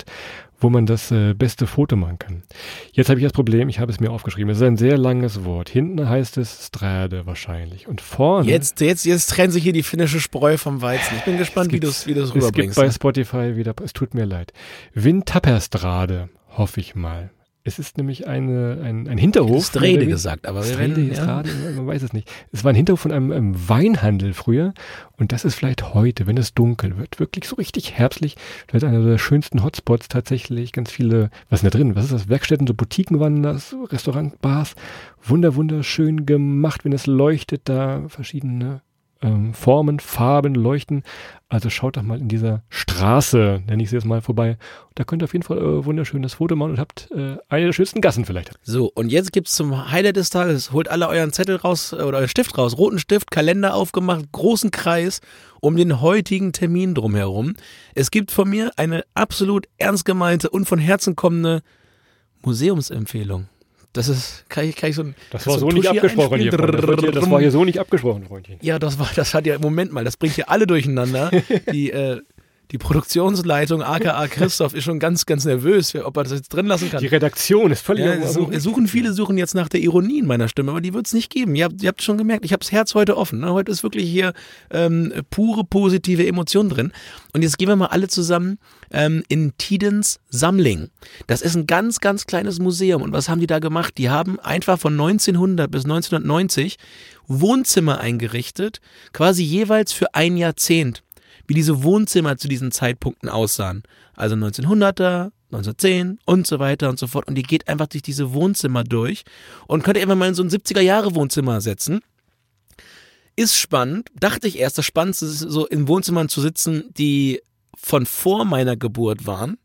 wo man das äh, beste Foto machen kann. Jetzt habe ich das Problem, ich habe es mir aufgeschrieben. Es ist ein sehr langes Wort. Hinten heißt es Strade wahrscheinlich. Und vorne. Jetzt, jetzt, jetzt trennen sich hier die finnische Spreu vom Weizen. Ich bin gespannt, wie du es wie du's rüberbringst. Es gibt bei Spotify wieder, es tut mir leid. Windtapperstrade, hoffe ich mal. Es ist nämlich eine, ein, ein Hinterhof. Strede gesagt, aber werden, ja. Strade, man weiß es nicht. Es war ein Hinterhof von einem, einem, Weinhandel früher und das ist vielleicht heute, wenn es dunkel wird, wirklich so richtig herbstlich. Vielleicht einer der schönsten Hotspots tatsächlich. Ganz viele, was ist da drin? Was ist das? Werkstätten, so Boutiquen waren das, Restaurant, Bars. Wunder, wunderschön gemacht, wenn es leuchtet, da verschiedene ähm, Formen, Farben, Leuchten. Also schaut doch mal in dieser Straße, nenne ich sie jetzt mal, vorbei. Da könnt ihr auf jeden Fall äh, wunderschönes Foto machen und habt äh, eine der schönsten Gassen vielleicht. So, und jetzt gibt's zum Highlight des Tages, holt alle euren Zettel raus äh, oder euren Stift raus, roten Stift, Kalender aufgemacht, großen Kreis um den heutigen Termin drumherum. Es gibt von mir eine absolut ernst gemeinte und von Herzen kommende Museumsempfehlung. Das ist, kann ich, kann ich so ein. Das war so, so nicht abgesprochen hier. Das, hier. das war hier so nicht abgesprochen, Freundchen. Ja, das war, das hat ja, Moment mal, das bringt hier alle durcheinander. Die, äh, die Produktionsleitung, aka Christoph, ist schon ganz, ganz nervös, ob er das jetzt drin lassen kann. Die Redaktion ist völlig. Ja, suchen viele suchen jetzt nach der Ironie in meiner Stimme, aber die wird es nicht geben. Ihr habt, ihr habt schon gemerkt, ich habe das Herz heute offen. Ne? Heute ist wirklich hier ähm, pure positive Emotion drin. Und jetzt gehen wir mal alle zusammen ähm, in Tidens Sammling. Das ist ein ganz, ganz kleines Museum. Und was haben die da gemacht? Die haben einfach von 1900 bis 1990 Wohnzimmer eingerichtet, quasi jeweils für ein Jahrzehnt wie diese Wohnzimmer zu diesen Zeitpunkten aussahen. Also 1900er, 1910 und so weiter und so fort. Und die geht einfach durch diese Wohnzimmer durch und könnte einfach mal in so ein 70er Jahre Wohnzimmer setzen. Ist spannend. Dachte ich erst, das Spannendste ist so in Wohnzimmern zu sitzen, die von vor meiner Geburt waren.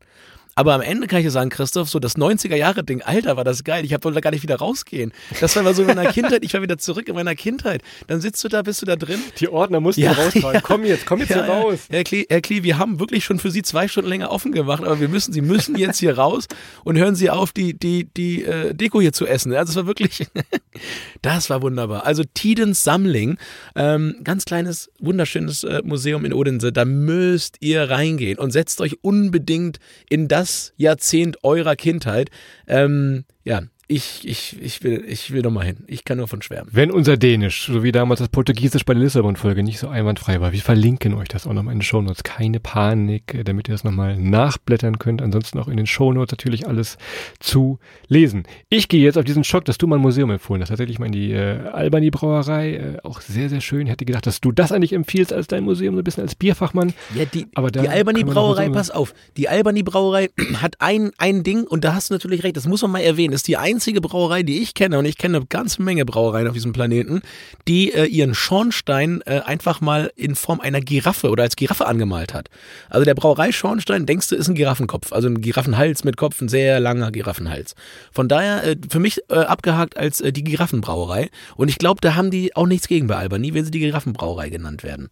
Aber am Ende kann ich dir sagen, Christoph, so das 90er-Jahre-Ding, Alter, war das geil. Ich wollte da gar nicht wieder rausgehen. Das war immer so in meiner Kindheit. Ich war wieder zurück in meiner Kindheit. Dann sitzt du da, bist du da drin. Die Ordner mussten ja, rausfahren. Ja. Komm jetzt, komm jetzt ja, hier raus. Herr Klee, Herr Klee, wir haben wirklich schon für Sie zwei Stunden länger offen gemacht, aber wir müssen, Sie müssen jetzt hier raus und hören Sie auf, die, die, die äh, Deko hier zu essen. Also es war wirklich, das war wunderbar. Also Tidens Sammling, ähm, ganz kleines, wunderschönes äh, Museum in Odense. Da müsst ihr reingehen und setzt euch unbedingt in das das Jahrzehnt eurer Kindheit. Ähm, ja, ich, ich, ich will, ich will noch mal hin. Ich kann nur von schwärmen. Wenn unser Dänisch, so wie damals das Portugiesisch bei der Lissabon-Folge, nicht so einwandfrei war, wir verlinken euch das auch nochmal in den Shownotes. Keine Panik, äh, damit ihr das nochmal nachblättern könnt. Ansonsten auch in den Shownotes natürlich alles zu lesen. Ich gehe jetzt auf diesen Schock, dass du mal ein Museum empfohlen hast. Tatsächlich mal in die äh, Albany-Brauerei. Äh, auch sehr, sehr schön. Ich hätte gedacht, dass du das eigentlich empfiehlst als dein Museum, so ein bisschen als Bierfachmann. Ja, die, Aber die Albany-Brauerei, pass auf. Die Albany-Brauerei hat ein, ein Ding und da hast du natürlich recht, das muss man mal erwähnen, das ist die einzige Brauerei, die ich kenne, und ich kenne eine ganze Menge Brauereien auf diesem Planeten, die äh, ihren Schornstein äh, einfach mal in Form einer Giraffe oder als Giraffe angemalt hat. Also der Brauerei-Schornstein, denkst du, ist ein Giraffenkopf, also ein Giraffenhals mit Kopf, ein sehr langer Giraffenhals. Von daher äh, für mich äh, abgehakt als äh, die Giraffenbrauerei. Und ich glaube, da haben die auch nichts gegen bei Albany, wenn sie die Giraffenbrauerei genannt werden.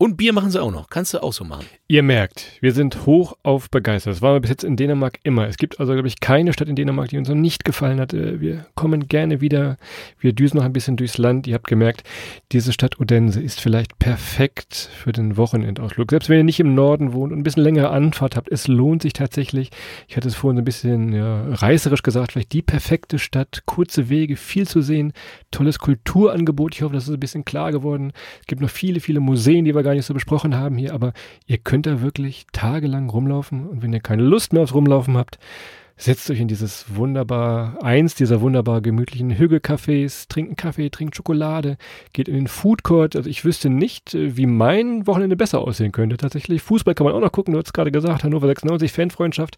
Und Bier machen sie auch noch. Kannst du auch so machen. Ihr merkt, wir sind hoch auf begeistert. Das waren wir bis jetzt in Dänemark immer. Es gibt also, glaube ich, keine Stadt in Dänemark, die uns noch nicht gefallen hat. Äh, wir kommen gerne wieder. Wir düsen noch ein bisschen durchs Land. Ihr habt gemerkt, diese Stadt Odense ist vielleicht perfekt für den Wochenendausflug. Selbst wenn ihr nicht im Norden wohnt und ein bisschen längere Anfahrt habt, es lohnt sich tatsächlich. Ich hatte es vorhin ein bisschen ja, reißerisch gesagt, vielleicht die perfekte Stadt. Kurze Wege, viel zu sehen, tolles Kulturangebot. Ich hoffe, das ist ein bisschen klar geworden. Es gibt noch viele, viele Museen, die wir gar nicht so besprochen haben hier, aber ihr könnt da wirklich tagelang rumlaufen und wenn ihr keine Lust mehr aufs Rumlaufen habt, setzt euch in dieses wunderbar, eins dieser wunderbar gemütlichen Hügelcafés, trinkt einen Kaffee, trinkt Schokolade, geht in den Food Court. Also ich wüsste nicht, äh, wie mein Wochenende besser aussehen könnte. Tatsächlich, Fußball kann man auch noch gucken, du hast gerade gesagt, Hannover 96, Fanfreundschaft.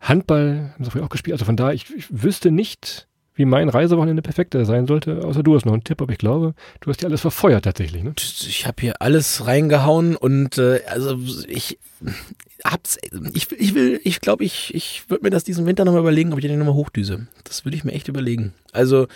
Handball haben sie vorher auch gespielt. Also von da, ich, ich wüsste nicht, wie mein Reisewochenende perfekter sein sollte, außer du hast noch einen Tipp, aber ich glaube, du hast ja alles verfeuert tatsächlich. Ne? Ich habe hier alles reingehauen und äh, also ich hab's, ich, ich will, ich glaube, ich, ich würde mir das diesen Winter nochmal überlegen, ob ich den nochmal hochdüse. Das würde ich mir echt überlegen. Also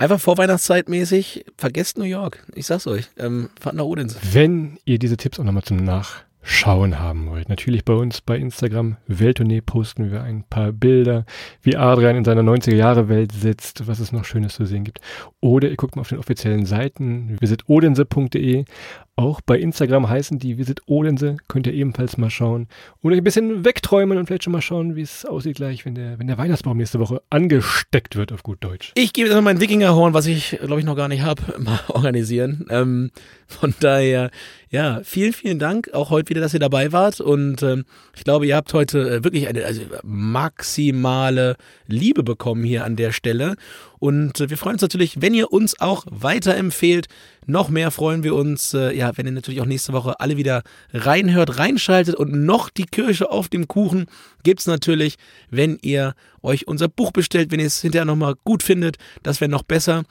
Einfach Vorweihnachtszeit mäßig, vergesst New York. Ich sag's euch. Ähm, fahrt nach Odense. Wenn ihr diese Tipps auch nochmal zum Nach schauen haben wollt. Natürlich bei uns bei Instagram Welttournee posten wir ein paar Bilder, wie Adrian in seiner 90er Jahre Welt sitzt, was es noch Schönes zu sehen gibt. Oder ihr guckt mal auf den offiziellen Seiten visitodense.de. Auch bei Instagram heißen die Visit Odense, könnt ihr ebenfalls mal schauen und euch ein bisschen wegträumen und vielleicht schon mal schauen, wie es aussieht gleich, wenn der, wenn der Weihnachtsbaum nächste Woche angesteckt wird, auf gut Deutsch. Ich gebe jetzt noch mein Wikingerhorn, was ich, glaube ich, noch gar nicht habe, mal organisieren. Ähm, von daher, ja, vielen, vielen Dank auch heute wieder, dass ihr dabei wart. Und ähm, ich glaube, ihr habt heute äh, wirklich eine also maximale Liebe bekommen hier an der Stelle. Und äh, wir freuen uns natürlich, wenn ihr uns auch weiterempfehlt. Noch mehr freuen wir uns, äh, ja, wenn ihr natürlich auch nächste Woche alle wieder reinhört, reinschaltet. Und noch die Kirsche auf dem Kuchen gibt's natürlich, wenn ihr euch unser Buch bestellt, wenn ihr es hinterher nochmal gut findet. Das wäre noch besser.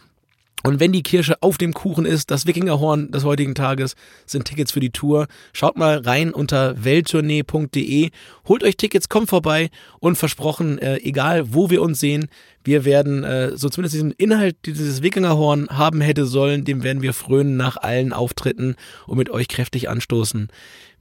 Und wenn die Kirsche auf dem Kuchen ist, das Wikingerhorn des heutigen Tages, sind Tickets für die Tour. Schaut mal rein unter welttournee.de, holt euch Tickets, kommt vorbei und versprochen, äh, egal wo wir uns sehen, wir werden äh, so zumindest diesen Inhalt dieses Wikingerhorn haben hätte sollen, dem werden wir frönen nach allen Auftritten und mit euch kräftig anstoßen.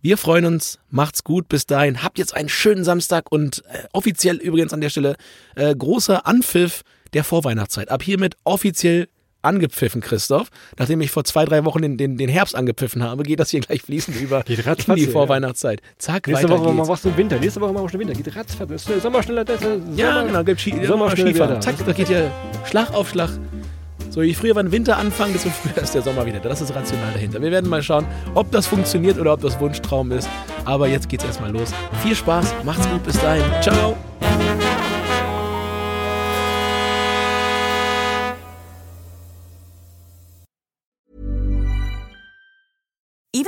Wir freuen uns, macht's gut, bis dahin, habt jetzt einen schönen Samstag und äh, offiziell übrigens an der Stelle äh, großer Anpfiff der Vorweihnachtszeit. Ab hiermit offiziell angepfiffen, Christoph. Nachdem ich vor zwei, drei Wochen den, den, den Herbst angepfiffen habe, geht das hier gleich fließend über Geht in ratzfatz, die ja. Vorweihnachtszeit. Zack, Nächste weiter Woche geht's. machst du Winter. Nächste Woche machen wir schon Winter. Geht ratzfatz. Sommer schneller. Das Ja, genau, gibt Ski, Sommer Skifahren. da. Zack, das geht ja Schlag auf Schlag. So, je früher wir Winter anfangen, desto früher ist der Sommer wieder. da. Das ist rational dahinter. Wir werden mal schauen, ob das funktioniert oder ob das Wunschtraum ist. Aber jetzt geht's erstmal los. Viel Spaß, macht's gut, bis dahin. Ciao.